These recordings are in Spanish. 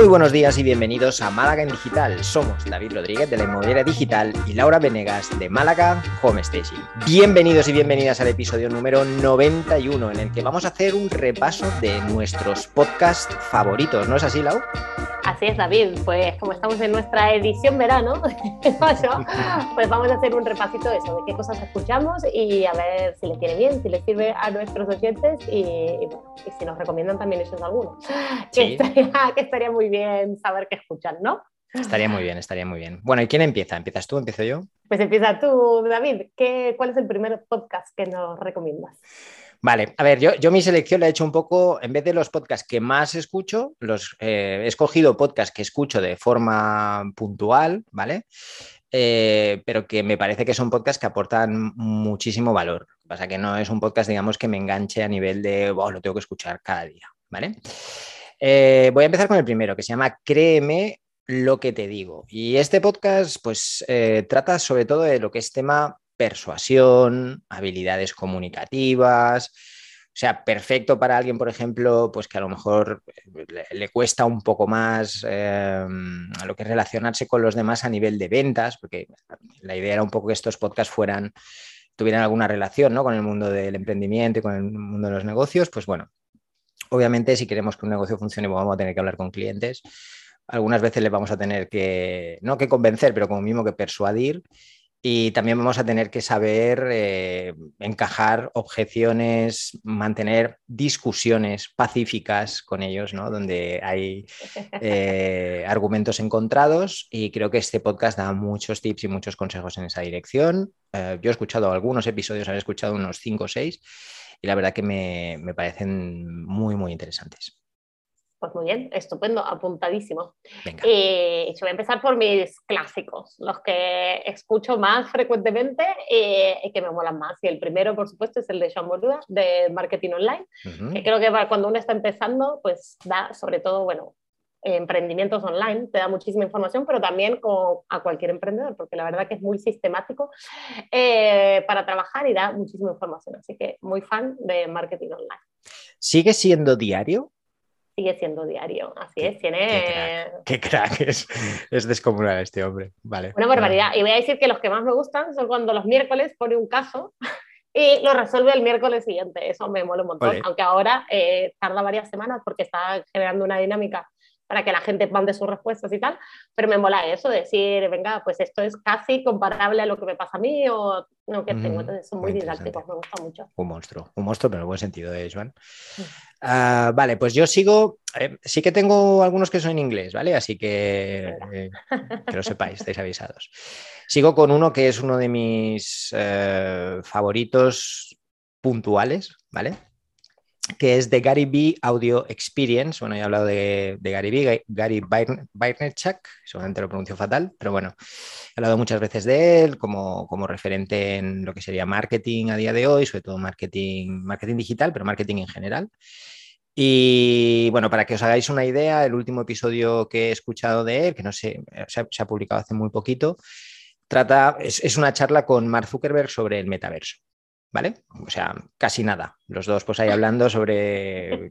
Muy buenos días y bienvenidos a Málaga en Digital. Somos David Rodríguez de la Inmobiliaria Digital y Laura Venegas de Málaga Home Staging. Bienvenidos y bienvenidas al episodio número 91 en el que vamos a hacer un repaso de nuestros podcasts favoritos. ¿No es así, Lau? Así es, David. Pues como estamos en nuestra edición verano, pues vamos a hacer un repasito de eso, de qué cosas escuchamos y a ver si les tiene bien, si les sirve a nuestros oyentes y, si nos recomiendan también ellos algunos. Que, estaría, muy bien saber qué escuchan, ¿no? Estaría muy bien, estaría muy bien. Bueno, ¿y quién empieza? ¿Empiezas tú? ¿Empiezo yo? Pues empieza tú, David. ¿Qué, ¿Cuál es el primer podcast que nos recomiendas? Vale, a ver, yo, yo, mi selección la he hecho un poco, en vez de los podcasts que más escucho, los, eh, he escogido podcasts que escucho de forma puntual, ¿vale? Eh, pero que me parece que son podcasts que aportan muchísimo valor. Pasa que no es un podcast, digamos, que me enganche a nivel de, oh, lo tengo que escuchar cada día, ¿vale? Eh, voy a empezar con el primero, que se llama Créeme lo que te digo. Y este podcast, pues, trata sobre todo de lo que es tema persuasión, habilidades comunicativas. O sea, perfecto para alguien, por ejemplo, pues que a lo mejor eh, le, cuesta un poco más em, a lo que es relacionarse con los demás a nivel de ventas, porque la idea era un poco que estos podcasts fueran, tuvieran alguna relación ¿no? con el mundo del emprendimiento y con el mundo de los negocios. Pues bueno, obviamente si queremos que un negocio funcione, pues vamos a tener que hablar con clientes. Algunas veces les vamos a tener que, no que convencer, pero como mismo que persuadir. Y también vamos a tener que saber eh, encajar objeciones, mantener discusiones pacíficas con ellos, ¿no? donde hay eh, argumentos encontrados. Y creo que este podcast da muchos tips y muchos consejos en esa dirección. Eh, yo he escuchado algunos episodios, he escuchado unos 5 o 6, y la verdad que me, me parecen muy, muy interesantes. Pues muy bien, estupendo, apuntadísimo. Y yo voy a empezar por mis clásicos, los que escucho más frecuentemente y, que me molan más. Y el primero, por supuesto, es el de Jean Boluda, de Marketing Online, que creo que cuando uno está empezando, pues da sobre todo, bueno, emprendimientos online, te da muchísima información, pero también a cualquier emprendedor, porque la verdad que es muy sistemático eh, para trabajar y da muchísima información. Así que muy fan de marketing online. ¿Sigue siendo diario? sigue siendo diario. Así es, tiene. Qué crack, es, es, descomunal este hombre. Vale. Una barbaridad. Y voy a decir que los que más me gustan son cuando los miércoles pone un caso y lo resuelve el miércoles siguiente. Eso me mola un montón. Aunque ahora eh, tarda varias semanas porque está generando una dinámica para que la gente mande sus respuestas y tal, pero me mola eso, decir, venga, pues esto es casi comparable a lo que me pasa a mí o lo que tengo, entonces son muy, didácticos, me gusta mucho. Un monstruo, un monstruo, pero en el buen sentido de ¿eh, Joan. Ah, vale, pues yo sigo, eh, sí que tengo algunos que son en inglés, ¿vale? Así que eh, que lo sepáis, estáis avisados. Sigo con uno que es uno de mis favoritos puntuales, ¿vale? Que es de Gary B Audio Experience. Bueno, he hablado de, Gary B, Gary Vaynerchuk, seguramente lo pronuncio fatal, pero bueno, he hablado muchas veces de él como, como, referente en lo que sería marketing a día de hoy, sobre todo marketing, marketing digital, pero marketing en general. Y bueno, para que os hagáis una idea, el último episodio que he escuchado de él, que no sé, se ha, publicado hace muy poquito, trata, es, es una charla con Mark Zuckerberg sobre el metaverso. ¿Vale? O sea, casi nada. Los dos pues ahí hablando sobre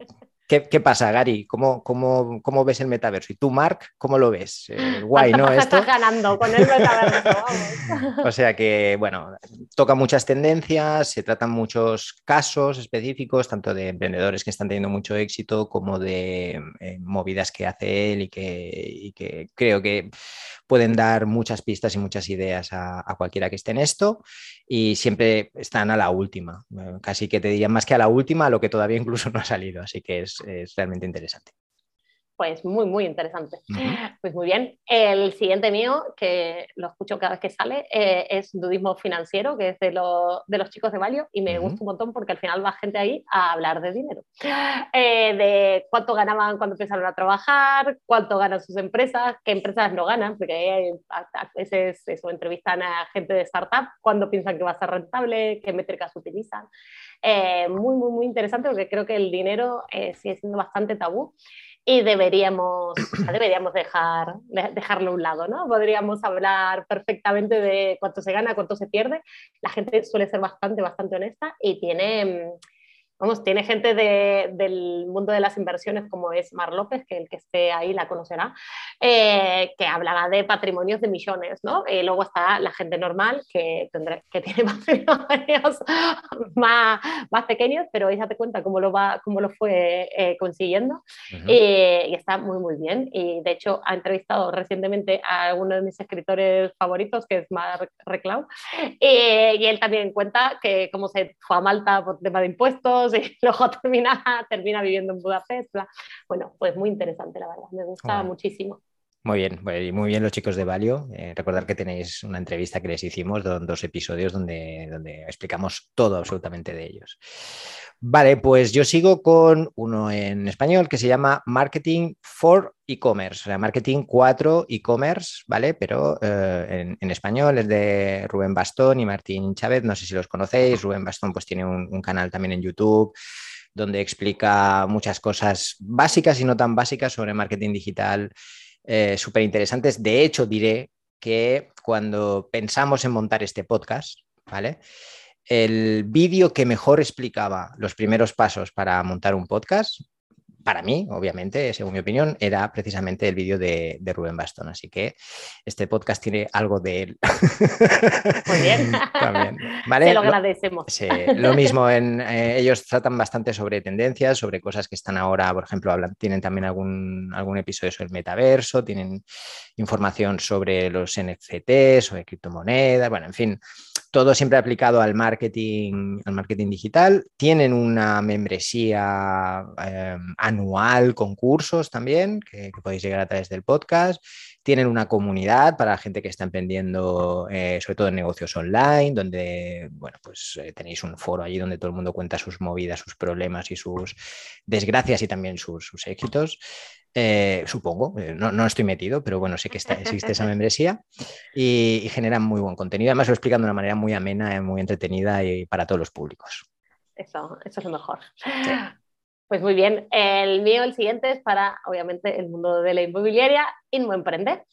¿Qué, pasa, Gary? ¿Cómo, cómo, cómo ves el metaverso? ¿Y tú, Mark, cómo lo ves? Eh, guay, ¿no? Esto? Estás ganando con el metaverso, o sea que, bueno, toca muchas tendencias, se tratan muchos casos específicos, tanto de emprendedores que están teniendo mucho éxito como de eh, movidas que hace él y que, y que creo que pueden dar muchas pistas y muchas ideas a, cualquiera que esté en esto y siempre están a la última. Casi que te dirían más que a la última, a lo que todavía incluso no ha salido, así que es realmente interesante pues muy, muy interesante. Pues muy bien. El siguiente mío, que lo escucho cada vez que sale, eh, es Dudismo Financiero, que es de, de los chicos de Valio, y me gusta un montón porque al final va gente ahí a hablar de dinero. Eh, de cuánto ganaban cuando empezaron a trabajar, cuánto ganan sus empresas, qué empresas no ganan, porque a veces eso, entrevistan a gente de startup, cuándo piensan que va a ser rentable, qué métricas utilizan. Eh, muy, muy, muy interesante porque creo que el dinero sigue siendo bastante tabú y deberíamos, deberíamos dejar, dejarlo a un lado, ¿no? Podríamos hablar perfectamente de cuánto se gana, cuánto se pierde. La gente suele ser bastante, bastante honesta y tiene, vamos, tiene gente del mundo de las inversiones como es Mar López, que el que esté ahí la conocerá, eh, que hablará de patrimonios de millones, ¿no? Y luego está la gente normal que, tendrá, que tiene patrimonios más, más pequeños, pero ella te cuenta cómo lo, va, cómo lo fue eh, consiguiendo y está muy, muy bien. Y de hecho ha entrevistado recientemente a uno de mis escritores favoritos, que es Mark Reclau, y él también cuenta que cómo se fue a Malta por tema de impuestos y luego termina, termina viviendo en Budapest. Bueno, pues muy interesante, la verdad, me gusta muchísimo. Muy bien, muy bien los chicos de Valio. Eh, recordar que tenéis una entrevista que les hicimos, dos episodios donde, donde explicamos todo absolutamente de ellos. Vale, pues yo sigo con uno en español que se llama Marketing for E-Commerce, o sea, Marketing 4 E-Commerce, ¿vale? Pero eh, en, español es de Rubén Bastón y Martín Chávez, no sé si los conocéis. Rubén Bastón pues tiene un, canal también en YouTube donde explica muchas cosas básicas y no tan básicas sobre marketing digital, eh, súper interesantes. De hecho, diré que cuando pensamos en montar este podcast, ¿vale? el vídeo que mejor explicaba los primeros pasos para montar un podcast para mí, obviamente, según mi opinión, era precisamente el vídeo de, Rubén Bastón. Así que este podcast tiene algo de él. Muy bien. También. ¿Vale? lo agradecemos. Sí, lo mismo, en, eh, ellos tratan bastante sobre tendencias, sobre cosas que están ahora, por ejemplo, hablan, tienen también algún, algún episodio sobre el metaverso, tienen información sobre los NFTs, sobre criptomonedas, bueno, en fin, todo siempre aplicado al marketing, al marketing digital. Tienen una membresía eh, anual con cursos también, que, podéis llegar a través del podcast. Tienen una comunidad para la gente que está emprendiendo, eh, sobre todo en negocios online, donde, bueno, pues eh, tenéis un foro allí donde todo el mundo cuenta sus movidas, sus problemas y sus desgracias y también sus, éxitos. Eh, supongo, no, estoy metido, pero bueno, sé que está, existe esa membresía y, generan muy buen contenido. Además, lo explican de una manera muy amena, muy entretenida y para todos los públicos. Eso, eso es lo mejor. Pues muy bien, el mío, el siguiente es para, obviamente, el mundo de la inmobiliaria, Inmo Emprende.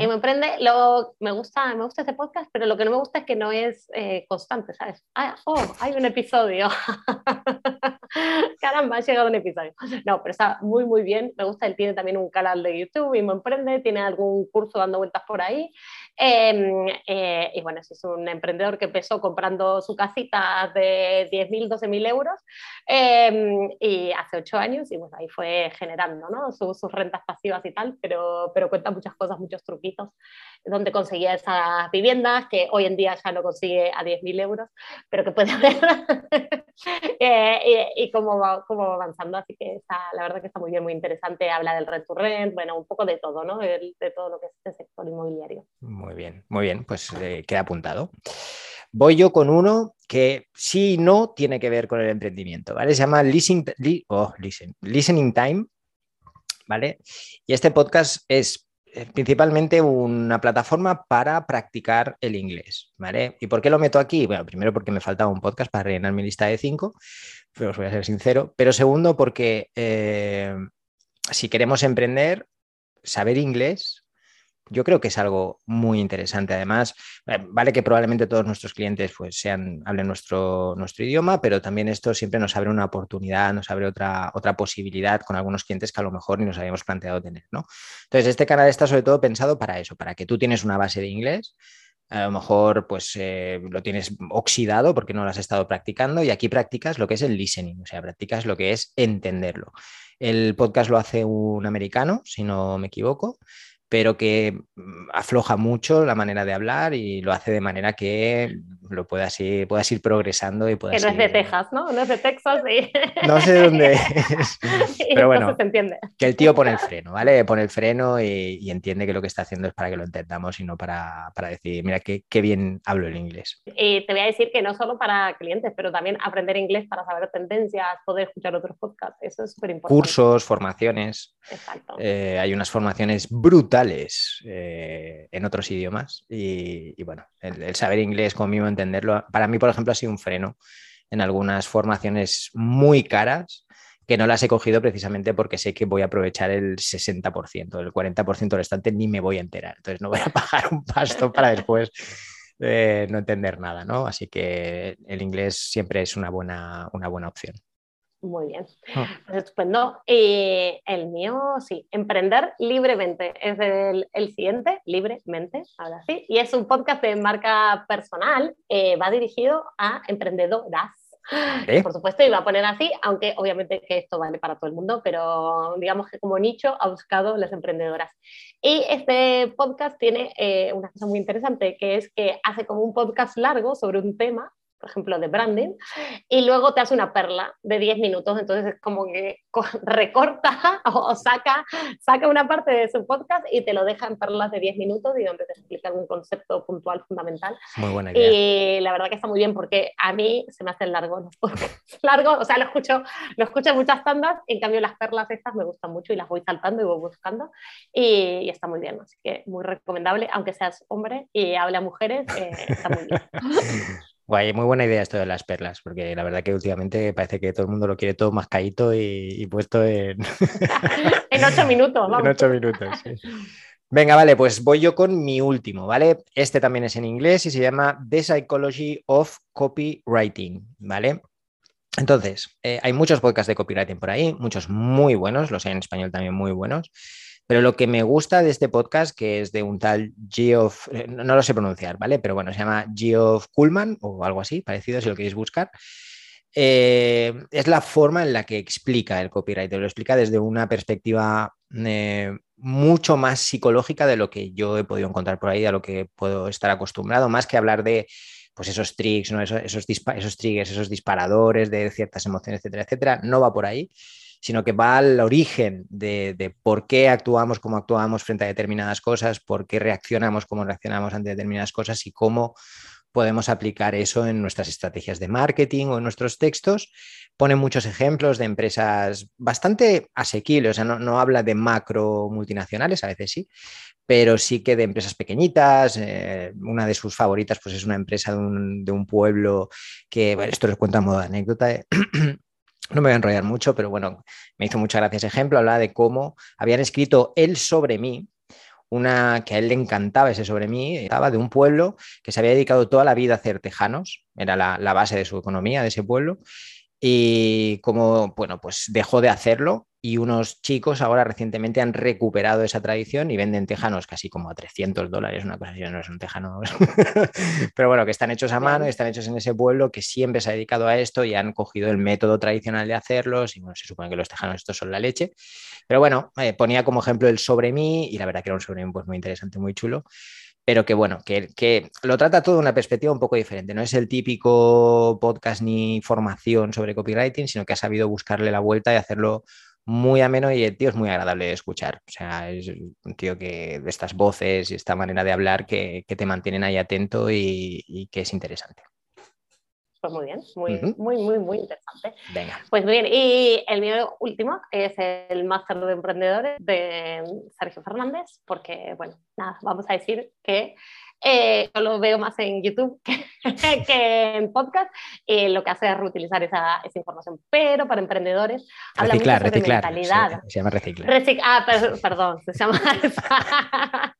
Inmo Emprende, lo, me, gusta, me gusta este podcast, pero lo que no me gusta es que no es eh, constante, ¿sabes? Ah, oh, hay un episodio. Caramba, ha llegado un episodio. No, pero está muy, muy bien. Me gusta, él tiene también un canal de YouTube, Inmo Emprende, tiene algún curso dando vueltas por ahí. Em, eh, y bueno, es un emprendedor que empezó comprando su casita de 10.000, 12.000 euros em, y hace ocho años y pues ahí fue generando ¿no? sus, rentas pasivas y tal, pero, pero cuenta muchas cosas, muchos truquitos, donde conseguía esas viviendas que hoy en día ya no consigue a 10.000 euros, pero que puede ver eh, y, cómo, va, cómo va avanzando. Así que está, la verdad que está muy bien, muy interesante. Habla del rent to rent, bueno, un poco de todo, ¿no? De, todo lo que es este sector inmobiliario. Muy bien, muy bien, pues eh, queda apuntado. Voy yo con uno que sí y no tiene que ver con el emprendimiento, ¿vale? Se llama oh, Listening Time, ¿vale? Y este podcast es principalmente una plataforma para practicar el inglés, ¿vale? ¿Y por qué lo meto aquí? Bueno, primero porque me faltaba un podcast para rellenar mi lista de cinco, pero os voy a ser sincero, pero segundo porque eh, si queremos emprender, saber inglés yo creo que es algo muy interesante. Además, eh, vale que probablemente todos nuestros clientes pues, sean, hablen nuestro, nuestro idioma, pero también esto siempre nos abre una oportunidad, nos abre otra, otra posibilidad con algunos clientes que a lo mejor ni nos habíamos planteado tener. ¿no? Entonces, este canal está sobre todo pensado para eso, para que tú tienes una base de inglés. A lo mejor pues eh, lo tienes oxidado porque no lo has estado practicando y aquí practicas lo que es el listening, o sea, practicas lo que es entenderlo. El podcast lo hace un americano, si no me equivoco, pero que mm, afloja mucho la manera de hablar y lo hace de manera que lo puedas ir, puedas ir progresando y puedas Que no es de Texas, ¿no? No es de Texas y... No sé dónde es, pero bueno, se entiende. que el tío pone el freno, ¿vale? Pone el freno y, entiende que lo que está haciendo es para que lo entendamos y no para, para decir, mira, qué, qué, bien hablo el inglés. Y te voy a decir que no solo para clientes, pero también aprender inglés para saber tendencias, poder escuchar otros podcasts, eso es súper importante. Cursos, formaciones. Exacto. Eh, hay unas formaciones brutales eh, en otros idiomas y, bueno, el, saber inglés conmigo entenderlo. Para mí, por ejemplo, ha sido un freno en algunas formaciones muy caras que no las he cogido precisamente porque sé que voy a aprovechar el 60%, el 40% restante ni me voy a enterar. Entonces no voy a pagar un pasto para después eh, no entender nada, ¿no? Así que el inglés siempre es una buena, una buena opción. Muy bien, ah. pues estupendo. Y el mío, sí, Emprender libremente es el, el, siguiente, libremente, ahora sí. Y es un podcast de marca personal, eh, va dirigido a emprendedoras. Por supuesto, iba a poner así, aunque obviamente que esto vale para todo el mundo, pero digamos que como nicho ha buscado las emprendedoras. Y este podcast tiene eh, una cosa muy interesante, que es que hace como un podcast largo sobre un tema por ejemplo, de branding, y luego te hace una perla de 10 minutos, entonces es como que recorta o saca, saca una parte de su podcast y te lo deja en perlas de 10 minutos y donde te explica algún concepto puntual fundamental. Muy buena idea. Y la verdad que está muy bien porque a mí se me hacen largos los largos, o sea, lo escucho, lo escucho en muchas tandas, en cambio las perlas estas me gustan mucho y las voy saltando y voy buscando y, y está muy bien, así que muy recomendable, aunque seas hombre y hable a mujeres, eh, está muy bien. Guay, muy buena idea esto de las perlas, porque la verdad que últimamente parece que todo el mundo lo quiere todo más caído y, puesto en... en ocho minutos, vamos. En ocho minutos, sí. Venga, vale, pues voy yo con mi último, ¿vale? Este también es en inglés y se llama The Psychology of Copywriting, ¿vale? Entonces, eh, hay muchos podcasts de copywriting por ahí, muchos muy buenos, los hay en español también muy buenos. Pero lo que me gusta de este podcast, que es de un tal Geoff, eh, no, lo sé pronunciar, ¿vale? Pero bueno, se llama Geoff Kuhlman o algo así, parecido si lo queréis buscar. Eh, es la forma en la que explica el copyright. Lo explica desde una perspectiva eh, mucho más psicológica de lo que yo he podido encontrar por ahí, a lo que puedo estar acostumbrado, más que hablar de pues esos tricks, ¿no? esos, esos, esos triggers, esos disparadores de ciertas emociones, etcétera, etcétera. No va por ahí sino que va al origen de, por qué actuamos como actuamos frente a determinadas cosas, por qué reaccionamos como reaccionamos ante determinadas cosas y cómo podemos aplicar eso en nuestras estrategias de marketing o en nuestros textos. Pone muchos ejemplos de empresas bastante asequibles, o sea, no, habla de macro multinacionales, a veces sí, pero sí que de empresas pequeñitas. Eh, una de sus favoritas pues, es una empresa de un, pueblo que, esto les cuento a modo de anécdota, eh, no me voy a enrollar mucho, pero bueno, me hizo mucha gracia ese ejemplo, hablaba de cómo habían escrito él sobre mí, una que a él le encantaba ese sobre mí, estaba de un pueblo que se había dedicado toda la vida a hacer tejanos, era la, la base de su economía de ese pueblo, y como, bueno, pues dejó de hacerlo y unos chicos ahora recientemente han recuperado esa tradición y venden tejanos casi como a 300 dólares, una cosa así, no es un tejano, pero bueno, que están hechos a mano y están hechos en ese pueblo que siempre se ha dedicado a esto y han cogido el método tradicional de hacerlos y bueno, se supone que los tejanos estos son la leche, pero bueno, eh, ponía como ejemplo el sobre mí y la verdad que era un sobre mí pues muy interesante, muy chulo pero que bueno, que, que, lo trata todo de una perspectiva un poco diferente. No es el típico podcast ni formación sobre copywriting, sino que ha sabido buscarle la vuelta y hacerlo muy ameno y el tío es muy agradable de escuchar. O sea, es un tío que de estas voces y esta manera de hablar que, te mantienen ahí atento y, que es interesante. Pues muy bien, muy, muy, muy, muy interesante. Venga. Pues muy bien, y el mío último es el máster de emprendedores de Sergio Fernández, porque, bueno, nada, vamos a decir que eh, yo lo veo más en YouTube que, en podcast, eh, lo que hace es reutilizar esa, esa información. Pero para emprendedores habla mucho sobre reciclar, mentalidad. Se, llama reciclar. ah, perdón, se llama...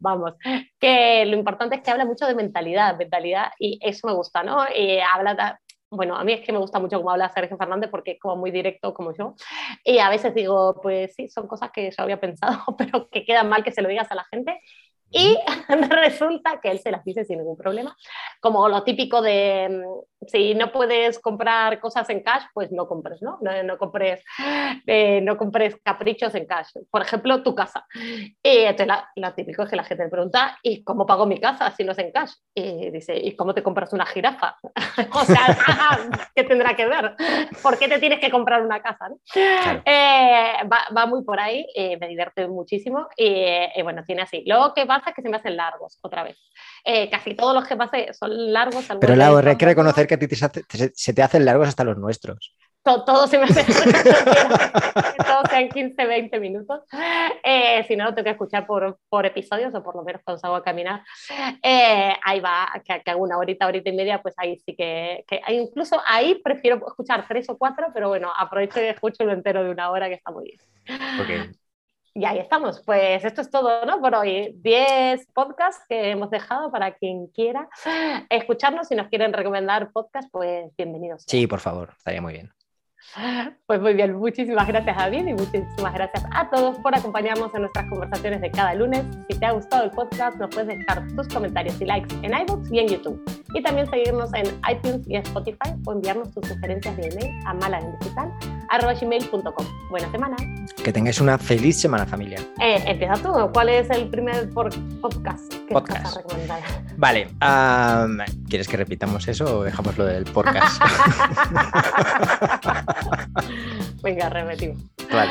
Vamos, que lo importante es que habla mucho de mentalidad, mentalidad, y eso me gusta, ¿no? Y habla bueno, a mí es que me gusta mucho cómo habla Sergio Fernández porque es como muy directo como yo. Y a veces digo, pues sí, son cosas que yo había pensado, pero que quedan mal que se lo digas a la gente. Y resulta que él se las dice sin ningún problema. Como lo típico de, mm, si no puedes comprar cosas en cash, pues no compres, ¿no? No, no compres, eh, no compres caprichos en cash. Por ejemplo, tu casa. Y entonces lo típico es que la gente le pregunta, ¿y cómo pago mi casa si no es en cash? Y dice, ¿y cómo te compras una jirafa? o sea, ¿qué tendrá que ver? ¿Por qué te tienes que comprar una casa? Eh, va, va, muy por ahí, eh, me divierte muchísimo y bueno, tiene así. Luego, ¿qué va que se me hacen largos otra vez. Eh, casi todos los que pasé son largos. Pero hay que reconocer que a ti se te hacen largos hasta los nuestros. Todo, se me hace todos sean 15, 20 minutos. Eh, si no, lo tengo que escuchar por, por, episodios o por lo menos cuando salgo a caminar. Eh, ahí va, que, que, hago una horita, horita y media, pues ahí sí que, que incluso ahí prefiero escuchar tres o cuatro, pero bueno, aprovecho y escucho lo entero de una hora que está muy bien. Okay. Y ahí estamos. Pues esto es todo ¿no? por hoy. 10 podcasts que hemos dejado para quien quiera escucharnos. Si nos quieren recomendar podcasts, pues bienvenidos. Sí, por favor, estaría muy bien. Pues muy bien, muchísimas gracias David y muchísimas gracias a todos por acompañarnos en nuestras conversaciones de cada lunes. Si te ha gustado el podcast, nos puedes dejar tus comentarios y likes en iBooks y en YouTube. Y también seguirnos en iTunes y Spotify o enviarnos tus sugerencias de email a malagendigital.com. Buena semana. Que tengáis una feliz semana familia. Eh, empieza tú. ¿Cuál es el primer podcast que podcast. vas a recomendar? Vale. ¿Quieres que repitamos eso o dejamos lo del podcast? Venga, repetimos. Vale.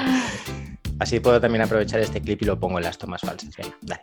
Así puedo también aprovechar este clip y lo pongo en las tomas falsas. Dale.